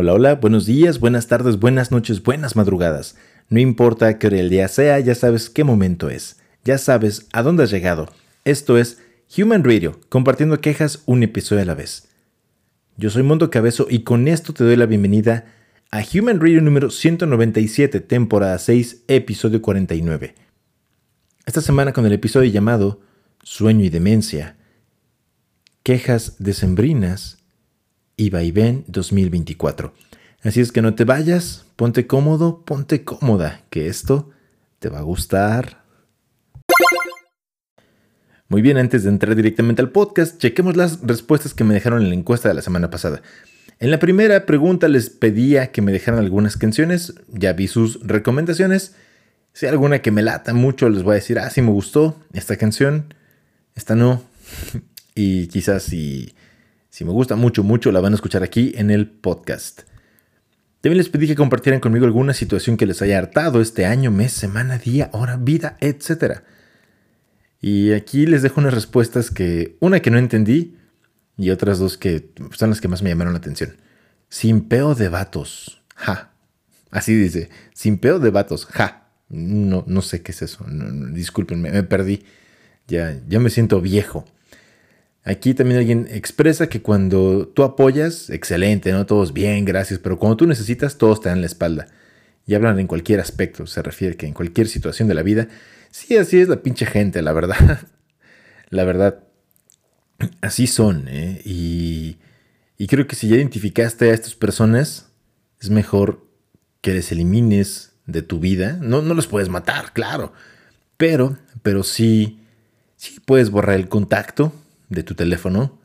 Hola, hola, buenos días, buenas tardes, buenas noches, buenas madrugadas. No importa qué hora el día sea, ya sabes qué momento es. Ya sabes a dónde has llegado. Esto es Human Radio, compartiendo quejas un episodio a la vez. Yo soy Mondo Cabezo y con esto te doy la bienvenida a Human Radio número 197, temporada 6, episodio 49. Esta semana con el episodio llamado Sueño y Demencia, Quejas Decembrinas y Vaivén 2024. Así es que no te vayas, ponte cómodo, ponte cómoda, que esto te va a gustar. Muy bien, antes de entrar directamente al podcast, chequemos las respuestas que me dejaron en la encuesta de la semana pasada. En la primera pregunta les pedía que me dejaran algunas canciones, ya vi sus recomendaciones. Si hay alguna que me lata mucho, les voy a decir, ah, sí me gustó esta canción, esta no. y quizás si si me gusta mucho, mucho, la van a escuchar aquí en el podcast. También les pedí que compartieran conmigo alguna situación que les haya hartado este año, mes, semana, día, hora, vida, etc. Y aquí les dejo unas respuestas que, una que no entendí y otras dos que son las que más me llamaron la atención. Sin peo de vatos, ja. Así dice, sin peo de vatos, ja. No, no sé qué es eso, discúlpenme, me perdí. Ya, ya me siento viejo. Aquí también alguien expresa que cuando tú apoyas, excelente, ¿no? Todos bien, gracias, pero cuando tú necesitas, todos te dan la espalda. Y hablan en cualquier aspecto, se refiere que en cualquier situación de la vida. Sí, así es la pinche gente, la verdad. la verdad, así son, ¿eh? Y, y creo que si ya identificaste a estas personas, es mejor que les elimines de tu vida. No, no los puedes matar, claro. Pero, pero sí, sí puedes borrar el contacto de tu teléfono,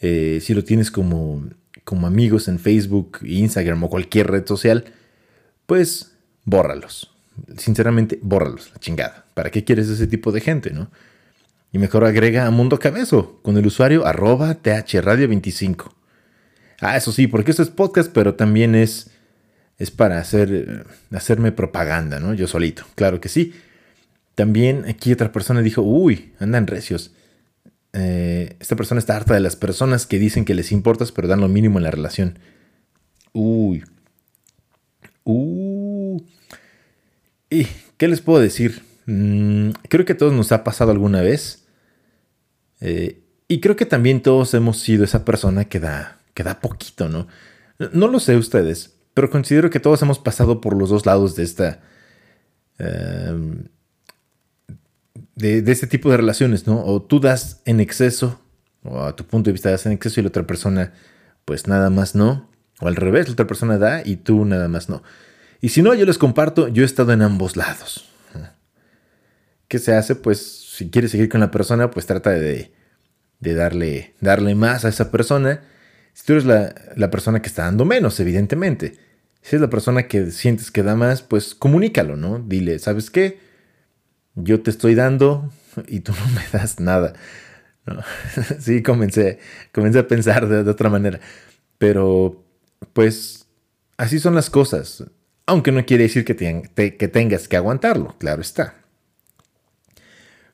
eh, si lo tienes como, como amigos en Facebook, Instagram o cualquier red social, pues bórralos. Sinceramente, bórralos, la chingada. ¿Para qué quieres ese tipo de gente, no? Y mejor agrega a Mundo Cabezo con el usuario arroba thradio25. Ah, eso sí, porque esto es podcast, pero también es, es para hacer, hacerme propaganda, ¿no? Yo solito, claro que sí. También aquí otra persona dijo, uy, andan recios. Eh, esta persona está harta de las personas que dicen que les importas pero dan lo mínimo en la relación. Uy. Uh. ¿Y qué les puedo decir? Mm, creo que a todos nos ha pasado alguna vez. Eh, y creo que también todos hemos sido esa persona que da, que da poquito, ¿no? No lo sé ustedes, pero considero que todos hemos pasado por los dos lados de esta... Em, de, este tipo de relaciones, ¿no? O tú das en exceso, o a tu punto de vista das en exceso y la otra persona pues nada más no, o al revés, la otra persona da y tú nada más no. Y si no, yo les comparto, yo he estado en ambos lados. ¿Qué se hace? Pues si quieres seguir con la persona, pues trata de, de darle, darle más a esa persona. Si tú eres la, la, persona que está dando menos, evidentemente. Si es la persona que sientes que da más, pues comunícalo, ¿no? Dile, ¿sabes qué? Yo te estoy dando y tú no me das nada. Sí, comencé, comencé a pensar de, otra manera. Pero, pues, así son las cosas. Aunque no quiere decir que, que tengas que aguantarlo, claro está.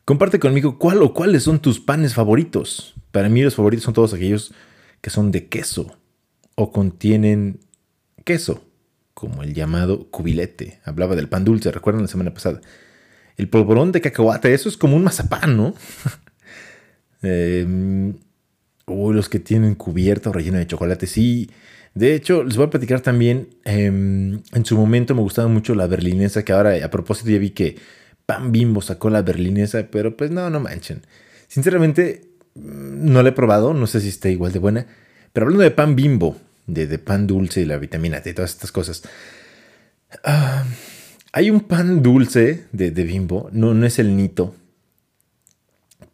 Comparte conmigo cuál o cuáles son tus panes favoritos. Para mí los favoritos son todos aquellos que son de queso o contienen queso, como el llamado cubilete. Hablaba del pan dulce, recuerdan la semana pasada. El polvorón de cacahuate, eso es como un mazapán, ¿no? eh, los que tienen cubierta o relleno de chocolate, sí. De hecho, les voy a platicar también, em, en su momento me gustaba mucho la berlinesa, que ahora a propósito ya vi que Pan Bimbo sacó la berlinesa, pero pues no, no manchen. Sinceramente, mm, no la he probado, no sé si está igual de buena, pero hablando de pan bimbo, de, pan dulce y la vitamina T, todas estas cosas. Ah, hay un pan dulce de, bimbo, no, no es el nito.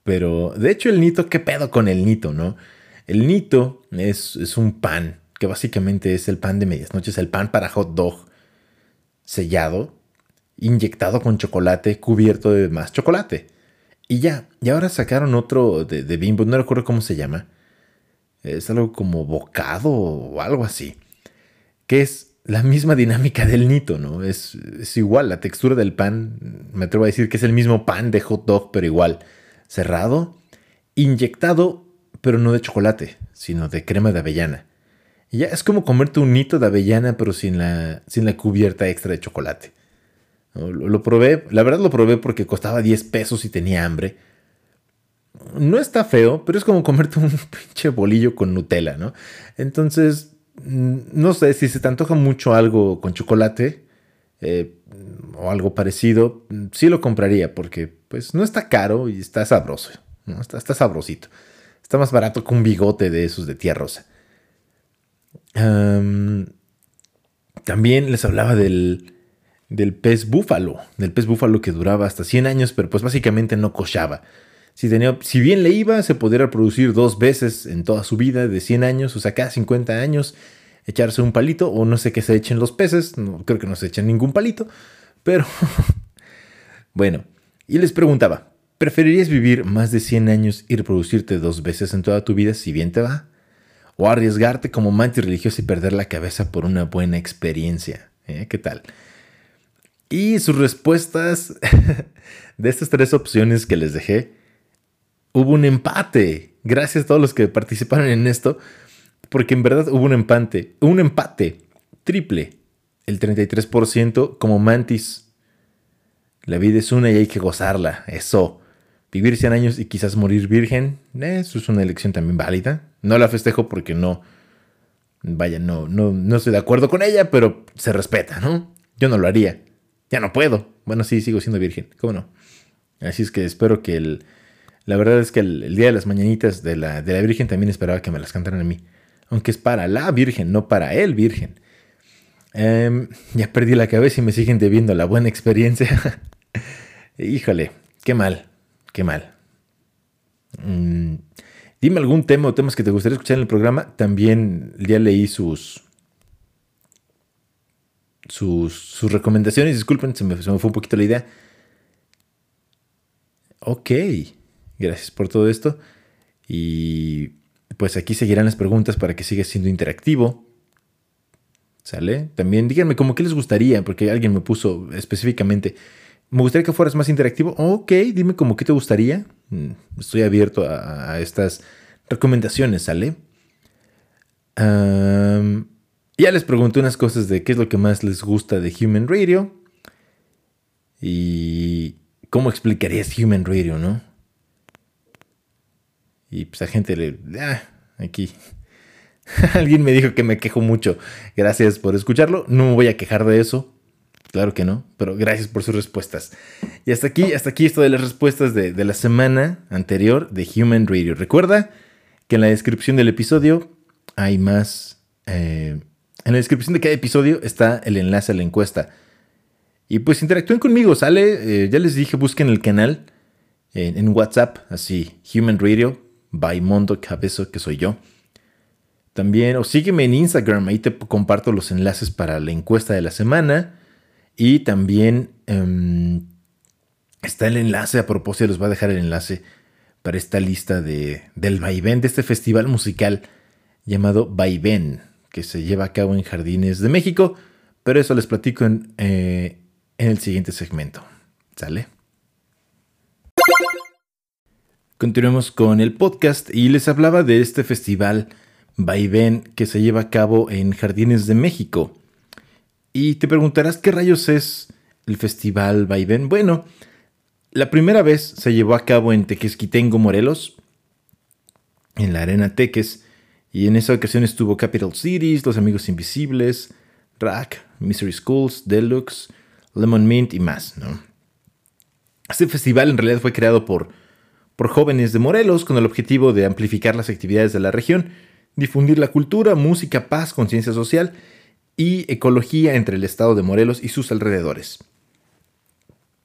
Pero de hecho el nito, ¿qué pedo con el nito, no? El nito es, es un pan, que básicamente es el pan de medias noches, el pan para hot dog sellado, inyectado con chocolate, cubierto de más chocolate. Y ya, y ahora sacaron otro de, de bimbo, no recuerdo cómo se llama. Es algo como bocado o algo así. Que es la misma dinámica del nito, ¿no? Es, igual, la textura del pan, me atrevo a decir que es el mismo pan de hot dog, pero igual, cerrado, inyectado, pero no de chocolate, sino de crema de avellana. Y ya es como comerte un hito de avellana, pero sin la, sin la cubierta extra de chocolate. Lo, lo, probé, la verdad lo probé porque costaba 10 pesos y tenía hambre. No está feo, pero es como comerte un pinche bolillo con Nutella, ¿no? Entonces, no sé si se te antoja mucho algo con chocolate eh, o algo parecido, sí lo compraría porque pues no está caro y está sabroso. Está, está sabrosito. Está más barato que un bigote de esos de tía rosa. también les hablaba del, del pez búfalo, del pez búfalo que duraba hasta 100 años, pero pues básicamente no cochaba. Si, tenía, si bien le iba, se podría reproducir dos veces en toda su vida de 100 años, o sea, cada 50 años, echarse un palito, o no sé qué se echen los peces, no, creo que no se echen ningún palito, pero bueno, y les preguntaba, ¿preferirías vivir más de 100 años y reproducirte dos veces en toda tu vida si bien te va? ¿O arriesgarte como mantis religioso y perder la cabeza por una buena experiencia? ¿Eh? ¿Qué tal? Y sus respuestas de estas tres opciones que les dejé, hubo un empate. Gracias a todos los que participaron en esto, porque en verdad hubo un empate, un empate triple. El 33% como mantis. La vida es una y hay que gozarla. Eso. Vivir 100 años y quizás morir virgen, eso es una elección también válida. No la festejo porque no, vaya, no, no, no estoy de acuerdo con ella, pero se respeta, ¿no? Yo no lo haría. Ya no puedo. Bueno, sí, sigo siendo virgen. ¿Cómo no? Así es que espero que el... La verdad es que el, día de las mañanitas de la, de la Virgen también esperaba que me las cantaran a mí. Aunque es para la Virgen, no para el Virgen. Em, ya perdí la cabeza y me siguen debiendo la buena experiencia. Híjole, qué mal, qué mal. Mm, dime algún tema o temas que te gustaría escuchar en el programa. También ya leí sus, sus, recomendaciones. Disculpen, se me, fue un poquito la idea. Ok, gracias por todo esto. Y pues aquí seguirán las preguntas para que siga siendo interactivo. ¿Sale? También díganme como qué les gustaría, porque alguien me puso específicamente, me gustaría que fueras más interactivo. Ok, dime como qué te gustaría. Mm, estoy abierto a, estas recomendaciones, ¿sale? Ya les pregunté unas cosas de qué es lo que más les gusta de Human Radio. Y cómo explicarías Human Radio, ¿no? Y pues a gente le... Ah, aquí. Alguien me dijo que me quejo mucho. Gracias por escucharlo. No me voy a quejar de eso. Claro que no, pero gracias por sus respuestas. Y hasta aquí, hasta aquí esto de las respuestas de, la semana anterior de Human Radio. Recuerda que en la descripción del episodio hay más eh, en la descripción de cada episodio está el enlace a la encuesta. Y pues interactúen conmigo, sale, eh, ya les dije, busquen el canal en, WhatsApp, así, Human Radio, by Mondo Cabezo, que soy yo. También, o sígueme en Instagram, ahí te comparto los enlaces para la encuesta de la semana. Y también em, está el enlace, a propósito, les voy a dejar el enlace para esta lista de, del vaivén, de este festival musical llamado Vaivén que se lleva a cabo en Jardines de México, pero eso les platico en, eh, en el siguiente segmento. ¿Sale? Continuemos con el podcast y les hablaba de este festival Vaivén que se lleva a cabo en Jardines de México. Y te preguntarás qué rayos es el festival Vaivén. Bueno, la primera vez se llevó a cabo en Tequesquitengo, Morelos, en la Arena Teques, y en esa ocasión estuvo Capital Cities, Los Amigos Invisibles, Rack, Mystery Schools, Deluxe, Lemon Mint y más. Este festival en realidad fue creado por, por jóvenes de Morelos con el objetivo de amplificar las actividades de la región, difundir la cultura, música, paz, conciencia social y ecología entre el estado de Morelos y sus alrededores.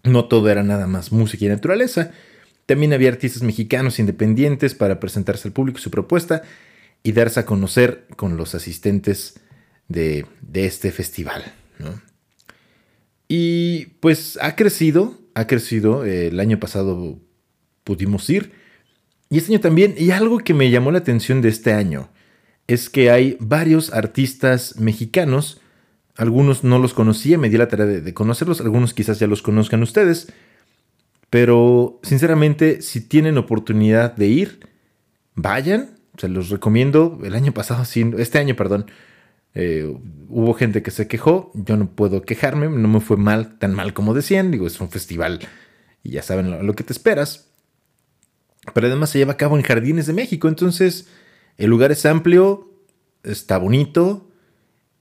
No todo era nada más música y naturaleza, también había artistas mexicanos independientes para presentarse al público su propuesta y darse a conocer con los asistentes de, este festival. Y pues ha crecido, ha crecido. el año pasado pudimos ir. Y este año también. Y algo que me llamó la atención de este año es que hay varios artistas mexicanos. Algunos no los conocía, me di la tarea de, conocerlos. Algunos quizás ya los conozcan ustedes. Pero sinceramente, si tienen oportunidad de ir, vayan Se los recomiendo. El año pasado, este año, perdón, eh, hubo gente que se quejó. Yo no puedo quejarme, no me fue mal, tan mal como decían. Digo, es un festival y ya saben lo, que te esperas. Pero además se lleva a cabo en Jardines de México, entonces el lugar es amplio, está bonito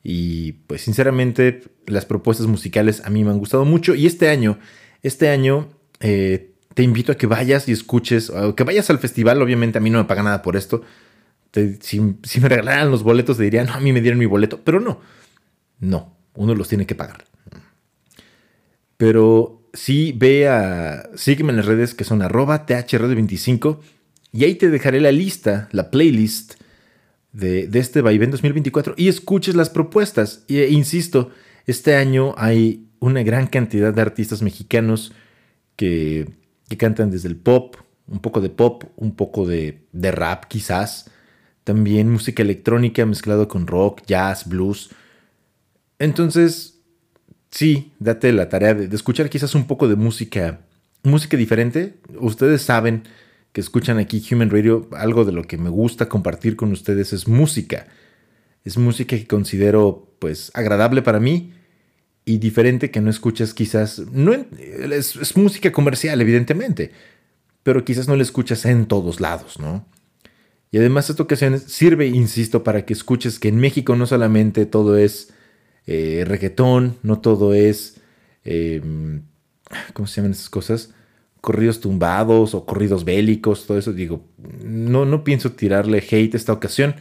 y pues sinceramente las propuestas musicales a mí me han gustado mucho y este año, este año eh, te invito a que vayas y escuches, o que vayas al festival, obviamente a mí no me paga nada por esto. si, me regalaran los boletos, te diría, no, a mí me dieron mi boleto, pero no, no, uno los tiene que pagar. Pero sí ve a, sígueme en las redes que son arroba THRD25 y ahí te dejaré la lista, la playlist de, de este Vaivén 2024 y escuches las propuestas. E, insisto, este año hay una gran cantidad de artistas mexicanos que que cantan desde el pop, un poco de pop, un poco de, rap quizás, también música electrónica mezclado con rock, jazz, blues. Entonces, sí, date la tarea de, escuchar quizás un poco de música, música diferente. Ustedes saben que escuchan aquí Human Radio, algo de lo que me gusta compartir con ustedes es música. Es música que considero pues agradable para mí y diferente que no escuchas quizás, no es, música comercial evidentemente, pero quizás no la escuchas en todos lados, ¿no? Y además esta ocasión sirve, insisto, para que escuches que en México no solamente todo es eh, reggaetón, no todo es, em, ¿cómo se llaman esas cosas? Corridos tumbados o corridos bélicos, todo eso. Digo, no, no pienso tirarle hate esta ocasión.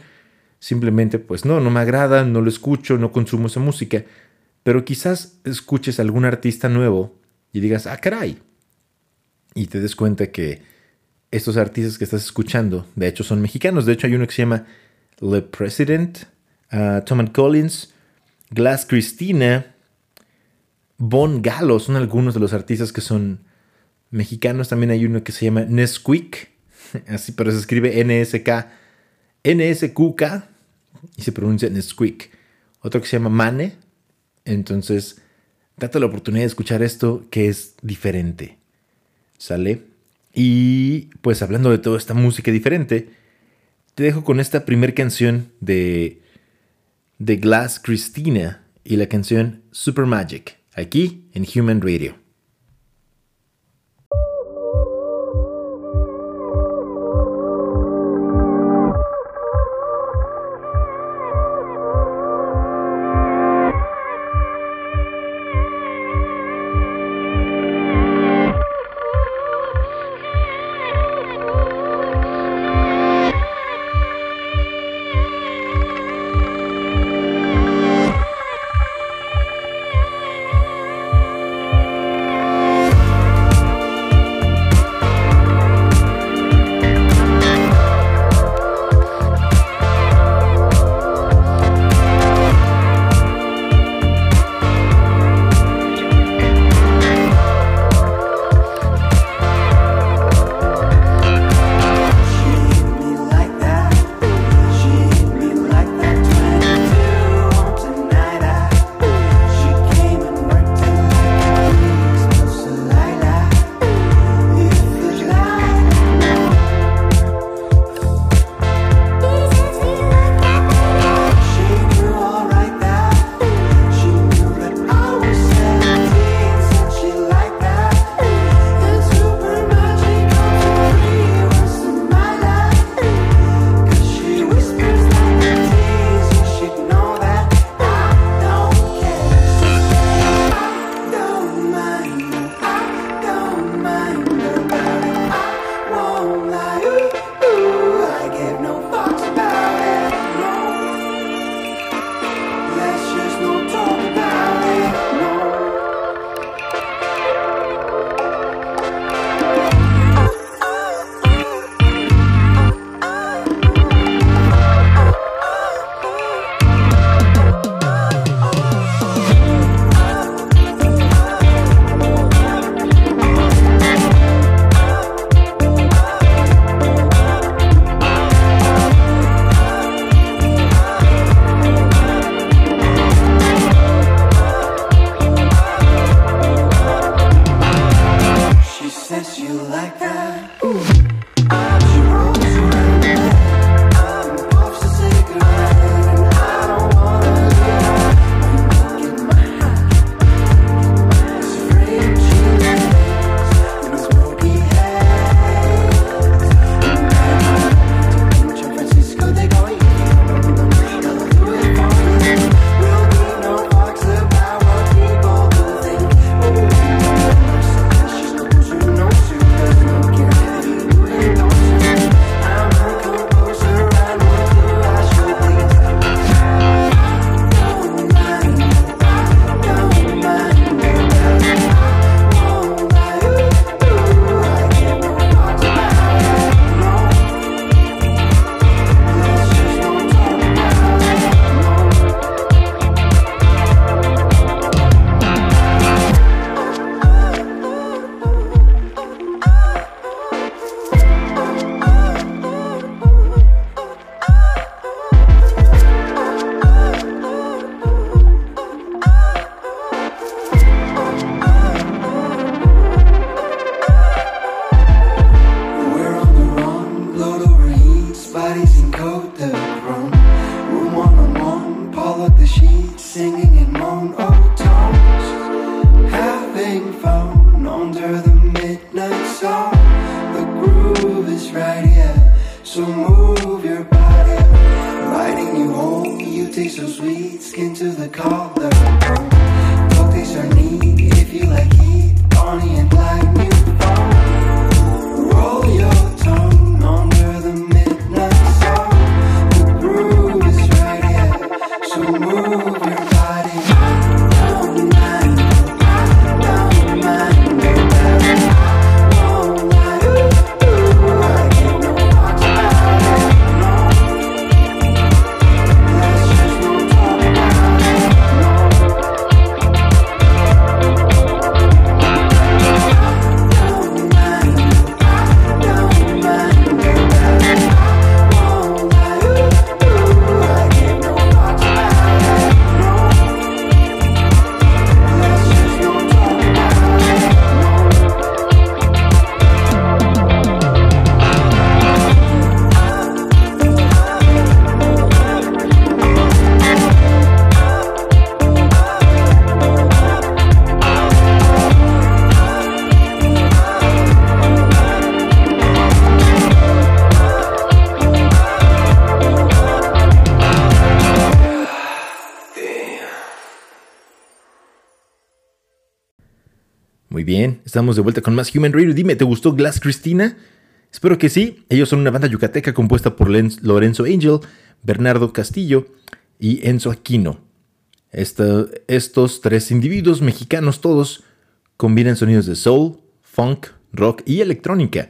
Simplemente, pues no, no me agrada, no lo escucho, no consumo esa música. Pero quizás escuches a algún artista nuevo y digas, ah, caray. Y te des cuenta que estos artistas que estás escuchando, de hecho, son mexicanos. De hecho, hay uno que se llama Le President, uh, Tom Collins, Glass Christina, Bon Galo, son algunos de los artistas que son mexicanos. También hay uno que se llama Nesquik, así, pero se escribe N-S-K, N-S-Q-K, y se pronuncia Nesquik. Otro que se llama Mane, entonces, date la oportunidad de escuchar esto que es diferente. ¿Sale? Y pues hablando de toda esta música diferente, te dejo con esta primera canción de, de Glass Christina y la canción Super Magic, aquí en Human Radio. and coat the room. Room on a moan, pull up the sheets, singing in moan old tones. Having fun under the midnight sun. The groove is right here, so move your body. Riding you home, you taste so sweet, skin to the car. Muy bien, estamos de vuelta con más Human Radio. Dime, ¿te gustó Glass Christina? Espero que sí. Ellos son una banda yucateca compuesta por Lorenzo Angel, Bernardo Castillo y Enzo Aquino. Estos tres individuos mexicanos todos combinan sonidos de soul, funk, rock y electrónica.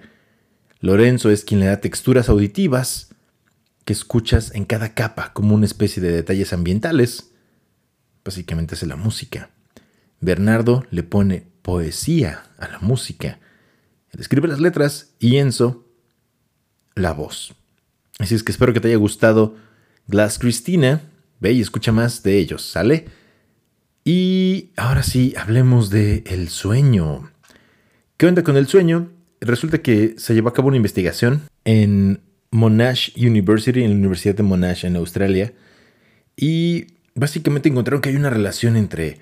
Lorenzo es quien le da texturas auditivas que escuchas en cada capa como una especie de detalles ambientales. Básicamente es la música. Bernardo le pone poesía a la música. Él escribe las letras y Enzo la voz. Así es que espero que te haya gustado Glass Christina. Ve y escucha más de ellos, ¿sale? Y ahora sí, hablemos de el sueño. ¿Qué onda con el sueño? Resulta que se llevó a cabo una investigación en Monash University, en la Universidad de Monash en Australia, y básicamente encontraron que hay una relación entre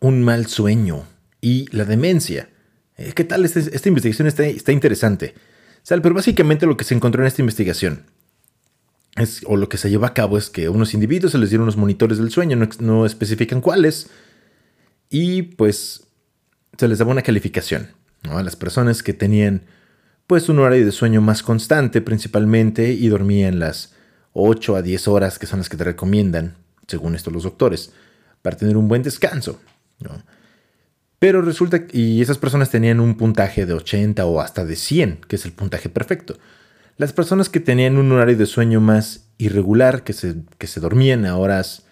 un mal sueño y la demencia. Eh, ¿Qué tal? Este- esta investigación está, está interesante. Sal, Pero básicamente lo que se encontró en esta investigación, es, o lo que se llevó a cabo, es que a unos individuos se les dieron unos monitores del sueño, no, especifican cuáles, y pues se les daba una calificación a las personas que tenían pues un horario de sueño más constante principalmente y dormían las 8 a 10 horas que son las que te recomiendan, según esto los doctores, para tener un buen descanso. ¿no? Pero resulta que y esas personas tenían un puntaje de 80 o hasta de 100, que es el puntaje perfecto. Las personas que tenían un horario de sueño más irregular, que se, que se dormían a horas,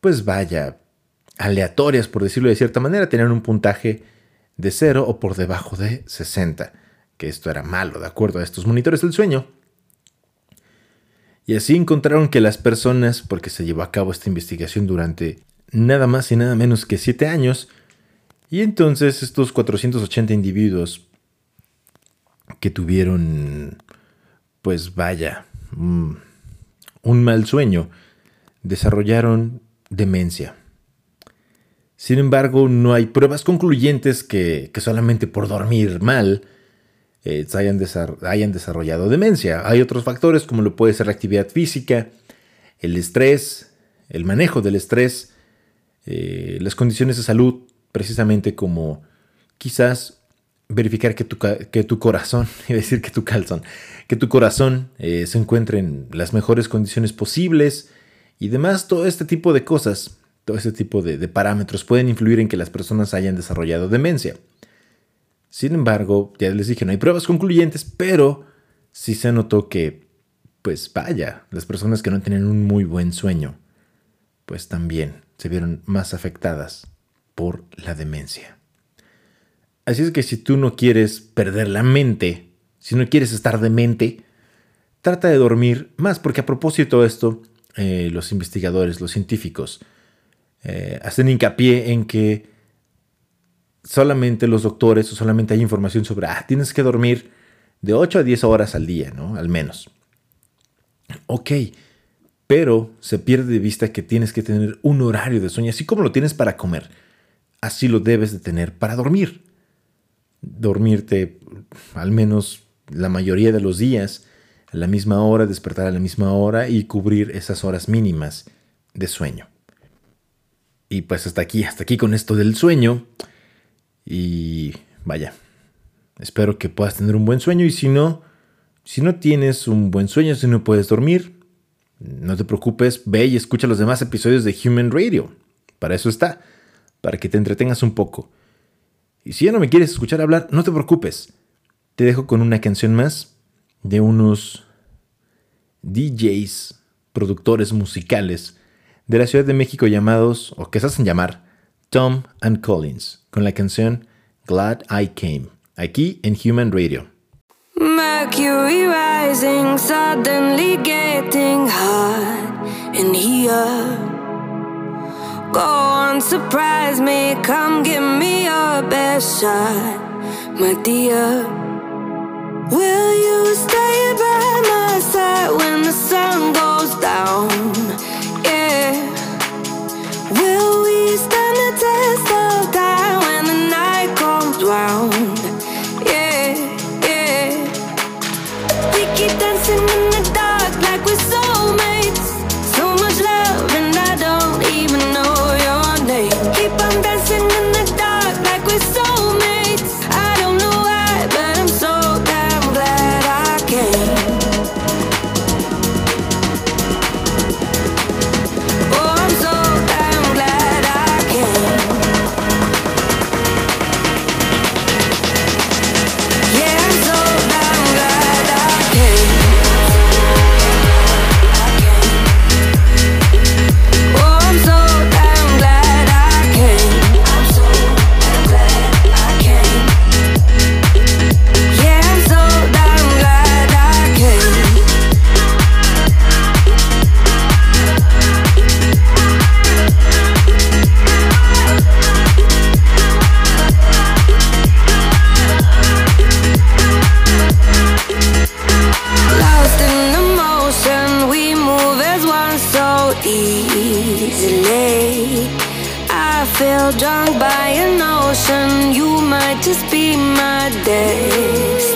pues vaya, aleatorias, por decirlo de cierta manera, tenían un puntaje de 0 o por debajo de 60, que esto era malo, de acuerdo a estos monitores del sueño. Y así encontraron que las personas, porque se llevó a cabo esta investigación durante nada más y nada menos que 7 años, y entonces estos 480 individuos que tuvieron, pues vaya, un, un mal sueño, desarrollaron demencia. Sin embargo, no hay pruebas concluyentes que, que solamente por dormir mal eh, hayan, hayan desarrollado demencia. Hay otros factores como lo puede ser la actividad física, el estrés, el manejo del estrés, eh, las condiciones de salud, precisamente como quizás verificar que tu, que tu corazón, a decir que tu calzón, que tu corazón eh, se encuentre en las mejores condiciones posibles y demás, todo este tipo de cosas, todo este tipo de, de parámetros pueden influir en que las personas hayan desarrollado demencia. Sin embargo, ya les dije, no hay pruebas concluyentes, pero sí se notó que, pues vaya, las personas que no tenían un muy buen sueño, pues también se vieron más afectadas por la demencia. Así es que si tú no quieres perder la mente, si no quieres estar demente, trata de dormir más, porque a propósito de esto, eh, los investigadores, los científicos, eh, hacen hincapié en que solamente los doctores o solamente hay información sobre, ah, tienes que dormir de 8 a 10 horas al día, ¿no? Al menos. Ok, pero se pierde de vista que tienes que tener un horario de sueño, así como lo tienes para comer, así lo debes de tener para dormir. Dormirte al menos la mayoría de los días a la misma hora, despertar a la misma hora y cubrir esas horas mínimas de sueño. Y pues hasta aquí, hasta aquí con esto del sueño. Y vaya, espero que puedas tener un buen sueño y si no, si no tienes un buen sueño, si no puedes dormir, no te preocupes, ve y escucha los demás episodios de Human Radio. Para eso está, para que te entretengas un poco. Y si ya no me quieres escuchar hablar, no te preocupes. Te dejo con una canción más de unos DJs, productores musicales de la Ciudad de México llamados, o que se hacen llamar, Tom and Collins, con la canción Glad I Came, aquí en Human Radio. Mercury rising, suddenly getting hot here. Go on, surprise me, come give me your best shot, my dear. Will you stay by my side when the sun goes down? Drunk by an ocean, you might just be my destiny.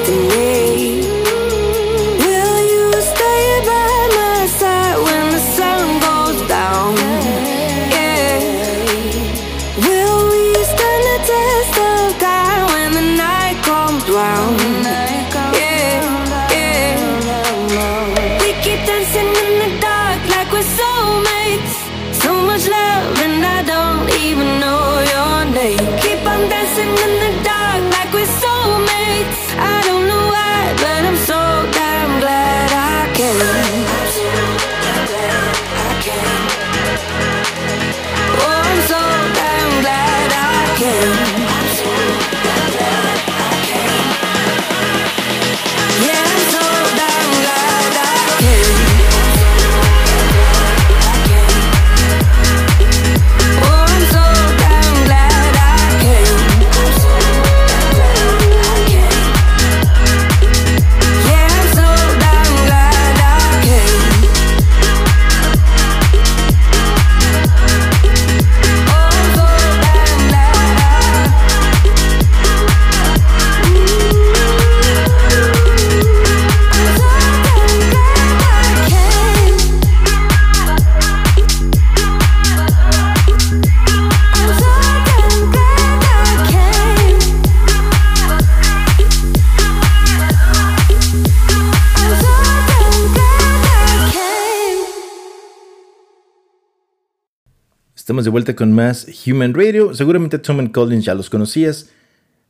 Estamos de vuelta con más Human Radio. Seguramente Tom and Collins ya los conocías.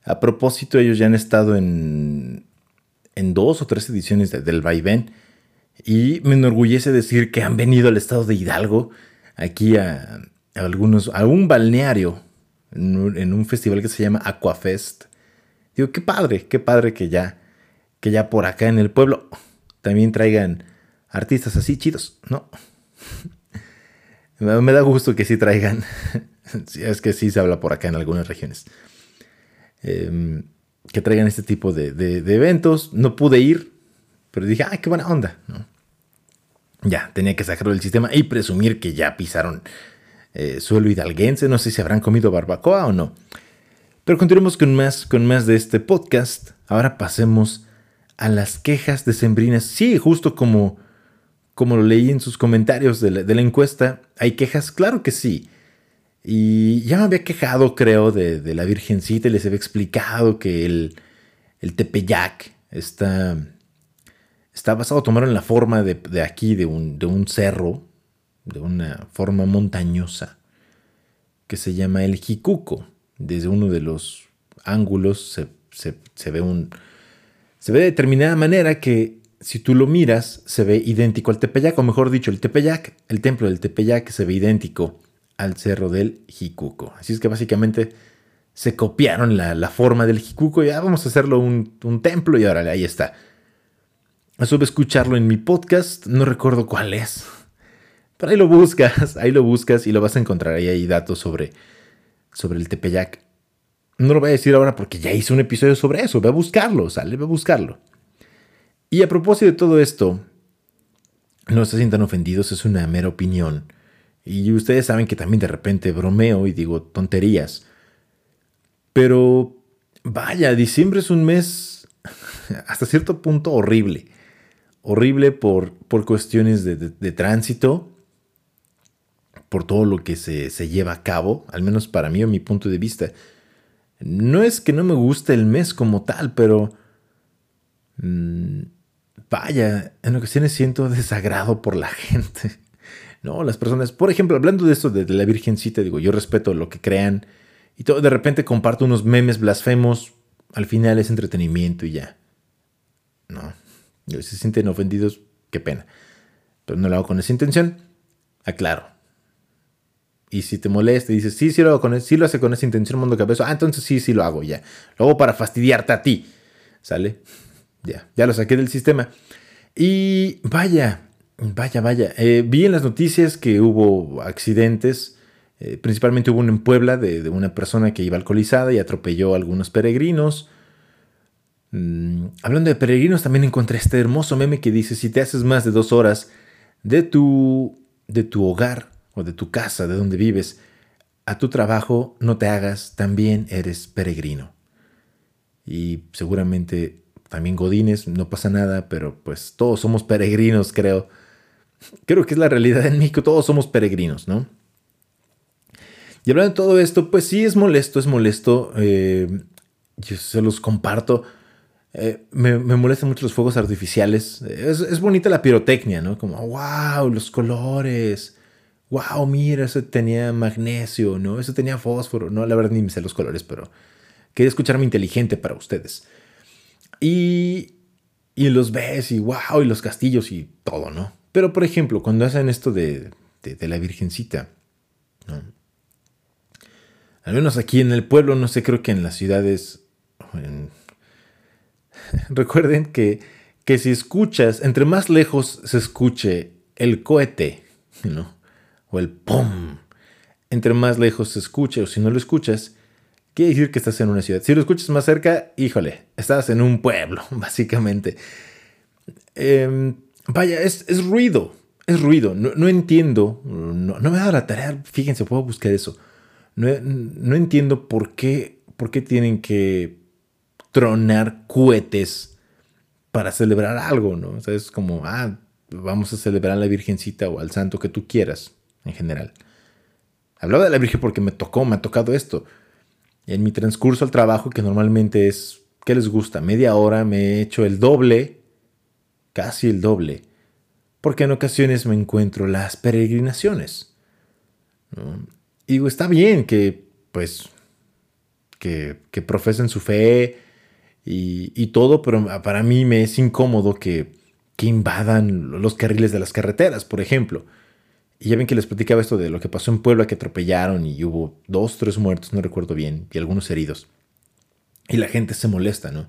A propósito, ellos ya han estado en, en dos o tres ediciones de- del Vaivén. Y me enorgullece decir que han venido al estado de Hidalgo, aquí a, a algunos, a un balneario, en un, en un festival que se llama Aquafest. Digo, qué padre, qué padre que ya, que ya por acá en el pueblo también traigan artistas así chidos, ¿no? Me da gusto que sí traigan. Es que sí se habla por acá en algunas regiones. Em, que traigan este tipo de, de- eventos. No pude ir, pero dije, ay, qué buena onda. ¿no? Ya, tenía que sacarlo del sistema y presumir que ya pisaron eh, suelo hidalguense. No sé si habrán comido barbacoa o no. Pero continuemos con más, con más de este podcast. Ahora pasemos a las quejas decembrinas. Sí, justo como, como lo leí en sus comentarios de la, encuesta, ¿hay quejas? Claro que sí. Y ya me había quejado, creo, de, la Virgencita y les había explicado que el, el Tepeyac está, está basado, tomaron la forma de, aquí, de un, cerro, de una forma montañosa, que se llama el Jicuco. Desde uno de los ángulos se- se ve un... Se ve de determinada manera que si tú lo miras, se ve idéntico al Tepeyac, o mejor dicho, el Tepeyac, el templo del Tepeyac se ve idéntico al cerro del Jicuco. Así es que básicamente se copiaron la, forma del Jicuco y vamos a hacerlo un, templo y órale, ahí está. Supe escucharlo en mi podcast, no recuerdo cuál es. Pero ahí lo buscas, ahí lo buscas y lo vas a encontrar. Ahí hay datos sobre, sobre el Tepeyac. No lo voy a decir ahora porque ya hice un episodio sobre eso. Ve a buscarlo, sale, ve a buscarlo. Y a propósito de todo esto, no se sientan ofendidos, es una mera opinión. Y ustedes saben que también de repente bromeo y digo tonterías. Pero vaya, diciembre es un mes hasta cierto punto horrible. Horrible por, por cuestiones de, de- tránsito, por todo lo que se, se lleva a cabo, al menos para mí o mi punto de vista. No es que no me guste el mes como tal, pero... mm, vaya, en ocasiones siento desagrado por la gente. No, las personas, por ejemplo, hablando de esto de, la Virgencita, digo, yo respeto lo que crean y todo, de repente comparto unos memes blasfemos, al final es entretenimiento y ya. No, si se sienten ofendidos, qué pena. Pero no lo hago con esa intención, aclaro. Y si te molesta y dices, sí, sí lo hago con es- sí lo hace con esa intención, mundo cabezo, ah, entonces sí, sí lo hago ya. Lo hago para fastidiarte a ti. ¿Sale? Ya, ya lo saqué del sistema. Y vaya, vaya, vaya. eh, vi en las noticias que hubo accidentes. eh, principalmente hubo uno en Puebla de, de una persona que iba alcoholizada y atropelló a algunos peregrinos. Mm, hablando de peregrinos, también encontré este hermoso meme que dice: si te haces más de dos horas de tu, de tu hogar o de tu casa, de donde vives, a tu trabajo, no te hagas, también eres peregrino. Y seguramente también Godines, no pasa nada, pero pues todos somos peregrinos, creo. Creo que es la realidad en México, todos somos peregrinos, ¿no? Y hablando de todo esto, pues sí es molesto, es molesto. eh, yo se los comparto. Eh, me, molestan mucho los fuegos artificiales. Es, es bonita la pirotecnia, ¿no? Como, wow, los colores. Wow, mira, eso tenía magnesio, ¿no? Eso tenía fósforo. No, la verdad ni me sé los colores, pero quería escucharme inteligente para ustedes. Y, y los ves y wow, y los castillos y todo, ¿no? Pero por ejemplo, cuando hacen esto de, de, la Virgencita, ¿no? Al menos aquí en el pueblo, no sé, creo que en las ciudades... en- Recuerden que, que si escuchas, entre más lejos se escuche el cohete, ¿no? O el pum, entre más lejos se escuche, o si no lo escuchas, quiere decir que estás en una ciudad. Si lo escuchas más cerca, híjole, estás en un pueblo, básicamente. Em, vaya, es, ruido, es ruido. No, no entiendo, no, no me ha dado la tarea, fíjense, puedo buscar eso. No, no entiendo por qué, por qué tienen que tronar cohetes para celebrar algo, ¿no? O sea, es como, ah, vamos a celebrar a la Virgencita o al santo que tú quieras, en general. Hablaba de la Virgen porque me tocó, me ha tocado esto. En mi transcurso al trabajo, que normalmente es, ¿qué les gusta? Media hora, me he hecho el doble, casi el doble, porque en ocasiones me encuentro las peregrinaciones. Y digo, está bien que, pues, que, que profesen su fe y, y todo, pero para mí me es incómodo que, que invadan los carriles de las carreteras, por ejemplo. Y ya ven que les platicaba esto de lo que pasó en Puebla, que atropellaron y hubo dos, tres muertos, no recuerdo bien, y algunos heridos. Y la gente se molesta, ¿no?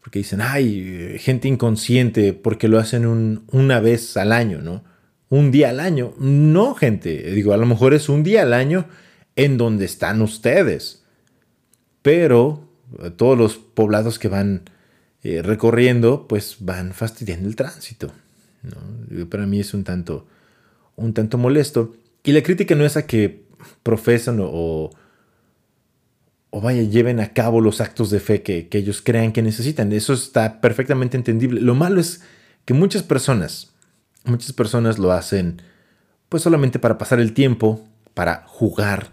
Porque dicen, ay, gente inconsciente, porque lo hacen un- una vez al año, ¿no? Un día al año. No, gente, digo, a lo mejor es un día al año en donde están ustedes. Pero eh, todos los poblados que van eh, recorriendo, pues van fastidiando el tránsito. ¿no? Para mí es un tanto, un tanto molesto. Y la crítica no es a que profesan o, o, vaya, lleven a cabo los actos de fe que, que ellos crean que necesitan. Eso está perfectamente entendible. Lo malo es que muchas personas muchas personas lo hacen pues solamente para pasar el tiempo, para jugar,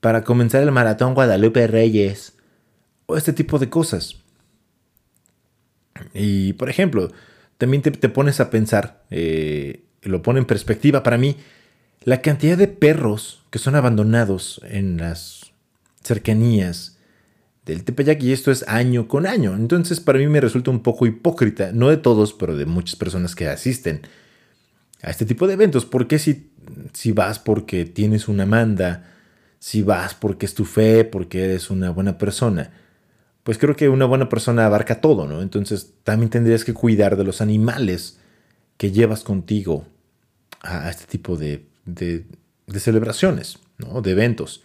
para comenzar el maratón Guadalupe Reyes o este tipo de cosas. Y por ejemplo, también te, te pones a pensar, eh, lo pone en perspectiva para mí, la cantidad de perros que son abandonados en las cercanías del Tepeyac y esto es año con año. Entonces para mí me resulta un poco hipócrita, no de todos, pero de muchas personas que asisten a este tipo de eventos. porque si, si vas porque tienes una manda, si vas porque es tu fe, porque eres una buena persona? Pues creo que una buena persona abarca todo, ¿no? Entonces también tendrías que cuidar de los animales que llevas contigo a, este tipo de, de, celebraciones, ¿no? De eventos.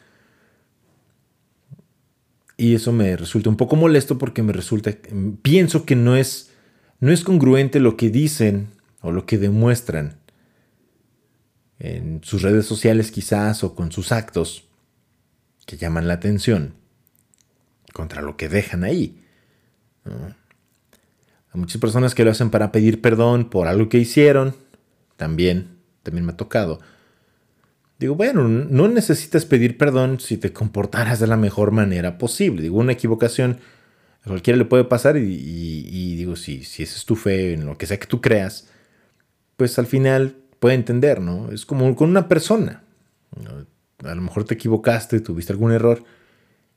Y eso me resulta un poco molesto porque me resulta, pienso que no es, no es congruente lo que dicen o lo que demuestran en sus redes sociales quizás o con sus actos que llaman la atención contra lo que dejan ahí. ¿no? Hay muchas personas que lo hacen para pedir perdón por algo que hicieron, también, también me ha tocado. Digo, bueno, no necesitas pedir perdón si te comportaras de la mejor manera posible. Digo, una equivocación a cualquiera le puede pasar y, digo, si, si esa es tu fe en lo que sea que tú creas, pues al final puede entender, ¿no? Es como con una persona. A lo mejor te equivocaste, tuviste algún error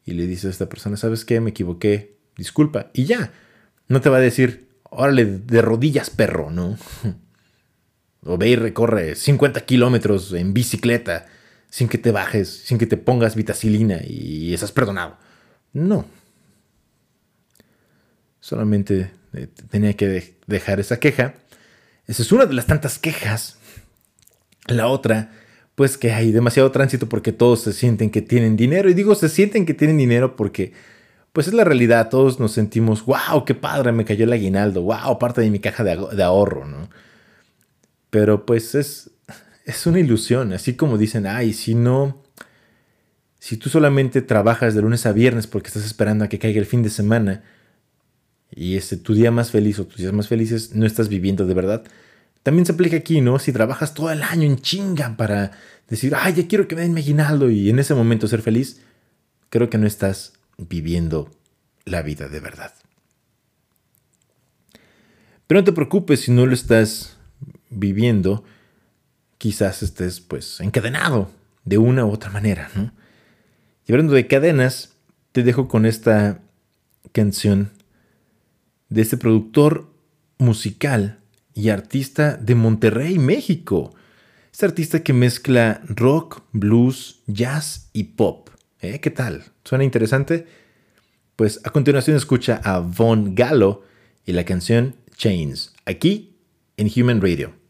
y le dices a esta persona, ¿sabes qué? Me equivoqué, disculpa. Y ya, no te va a decir, órale, de rodillas, perro, ¿no? O ve y recorre 50 kilómetros en bicicleta sin que te bajes, sin que te pongas vitacilina y estás perdonado. No. Solamente eh, tenía que de- dejar esa queja. Esa es una de las tantas quejas. La otra, pues que hay demasiado tránsito porque todos se sienten que tienen dinero. Y digo, se sienten que tienen dinero porque, pues es la realidad. Todos nos sentimos, wow, qué padre, me cayó el aguinaldo. Wow, parte de mi caja de ahorro, ¿no? Pero pues es, es una ilusión. Así como dicen, ay, si no, si tú solamente trabajas de lunes a viernes porque estás esperando a que caiga el fin de semana y ese tu día más feliz o tus días más felices no estás viviendo de verdad. También se aplica aquí, ¿no? Si trabajas todo el año en chinga para decir, ay, ya quiero que me den mi aguinaldo y en ese momento ser feliz, creo que no estás viviendo la vida de verdad. Pero no te preocupes si no lo estás viviendo, quizás estés pues encadenado de una u otra manera, ¿no? Y hablando de cadenas, te dejo con esta canción de este productor musical y artista de Monterrey, México. Este artista que mezcla rock, blues, jazz y pop. ¿Eh? ¿Qué tal? ¿Suena interesante? Pues a continuación escucha a Von Gallo y la canción Chains, aquí en Human Radio.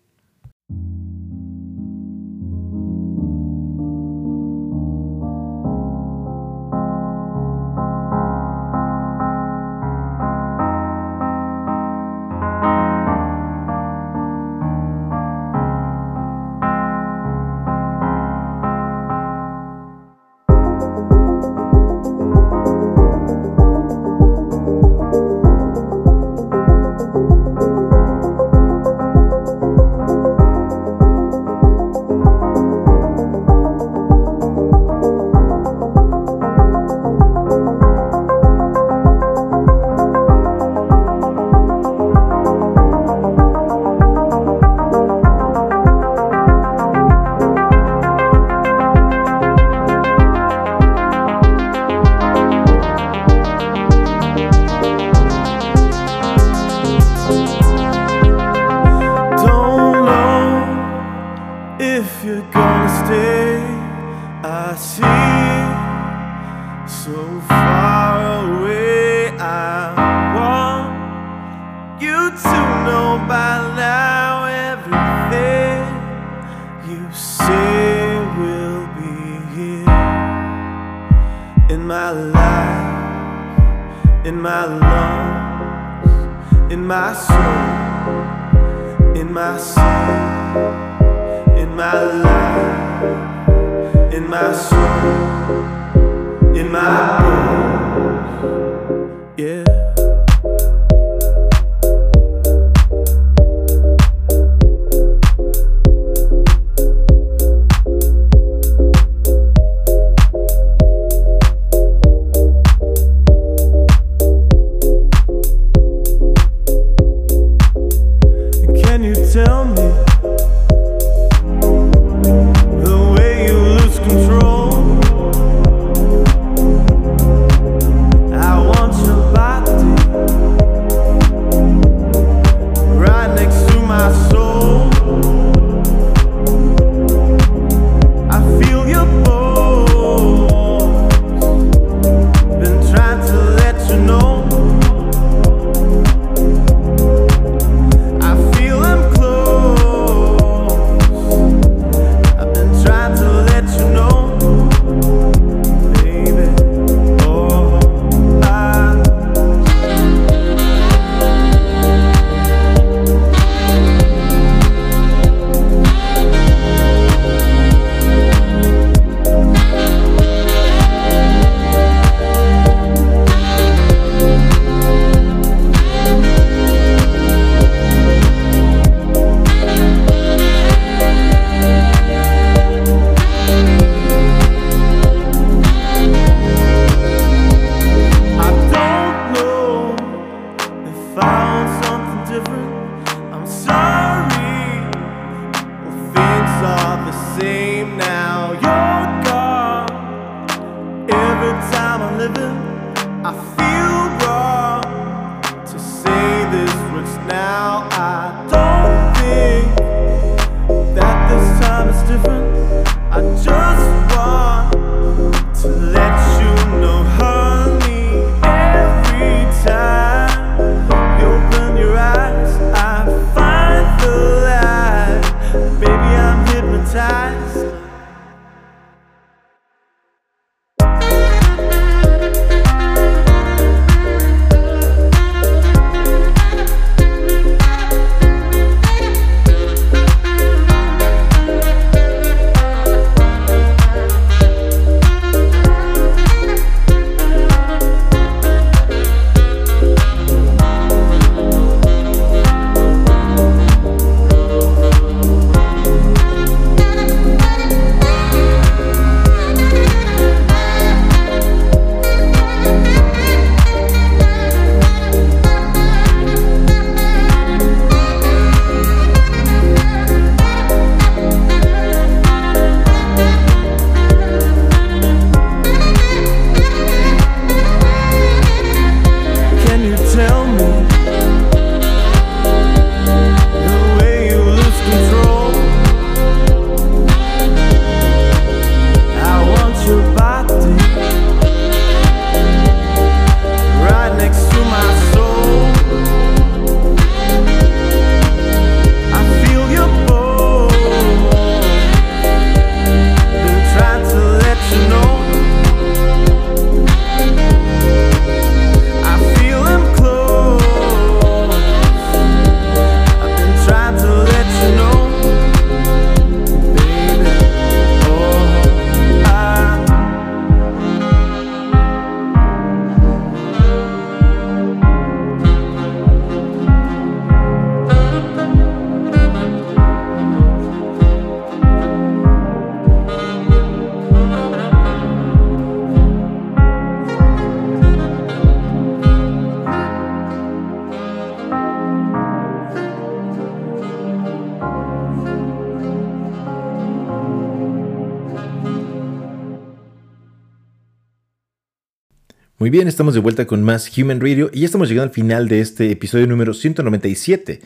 Bien, estamos de vuelta con más Human Radio y ya estamos llegando al final de este episodio número 197.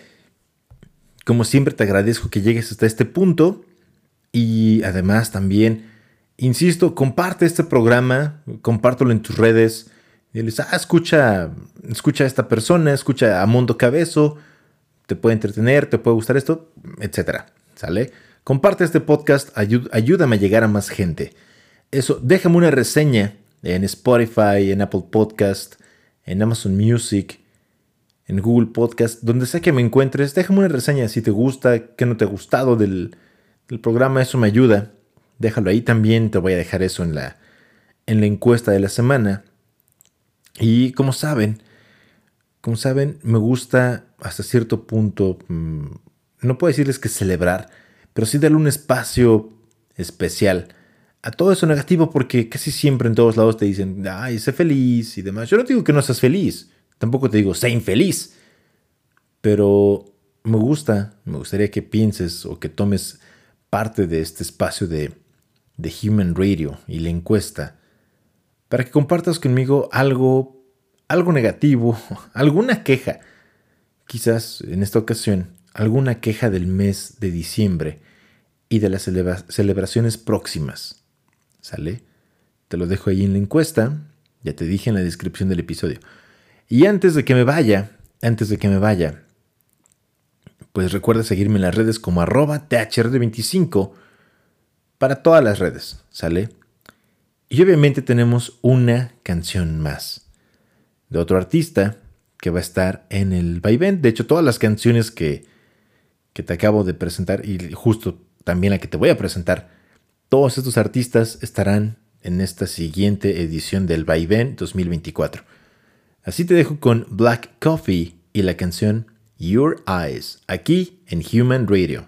Como siempre te agradezco que llegues hasta este punto y además también, insisto, comparte este programa, compártelo en tus redes. Diles, ah, escucha, escucha a esta persona, escucha a Mundo Cabezo, te puede entretener, te puede gustar esto, etcétera. ¿Sale? Comparte este podcast, ayúdame a llegar a más gente. Eso, déjame una reseña en Spotify, en Apple Podcast, en Amazon Music, en Google Podcast, donde sea que me encuentres, déjame una reseña si te gusta, qué no te ha gustado del, del programa, eso me ayuda. Déjalo ahí también, te voy a dejar eso en la, en la encuesta de la semana. Y como saben, como saben, me gusta hasta cierto punto, mm, no puedo decirles que celebrar, pero sí darle un espacio especial a todo eso negativo porque casi siempre en todos lados te dicen, ay, sé feliz y demás. Yo no digo que no seas feliz, tampoco te digo, sé infeliz, pero me gusta, me gustaría que pienses o que tomes parte de este espacio de, de Human Radio y la encuesta para que compartas conmigo algo, algo negativo, alguna queja, quizás en esta ocasión, alguna queja del mes de diciembre y de las celebra- celebraciones próximas. ¿Sale? Te lo dejo ahí en la encuesta, ya te dije en la descripción del episodio. Y antes de que me vaya, antes de que me vaya, pues recuerda seguirme en las redes como arroba THRD25 para todas las redes, ¿sale? Y obviamente tenemos una canción más de otro artista que va a estar en el vaivén. De hecho, todas las canciones que, que te acabo de presentar y justo también la que te voy a presentar, todos estos artistas estarán en esta siguiente edición del Vaivén 2024. Así te dejo con Black Coffee y la canción Your Eyes, aquí en Human Radio.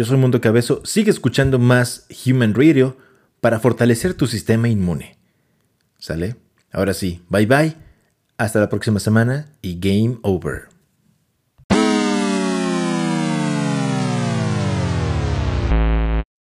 Yo soy Mundo Cabezo, sigue escuchando más Human Radio para fortalecer tu sistema inmune. ¿Sale? Ahora sí, bye bye, hasta la próxima semana y game over.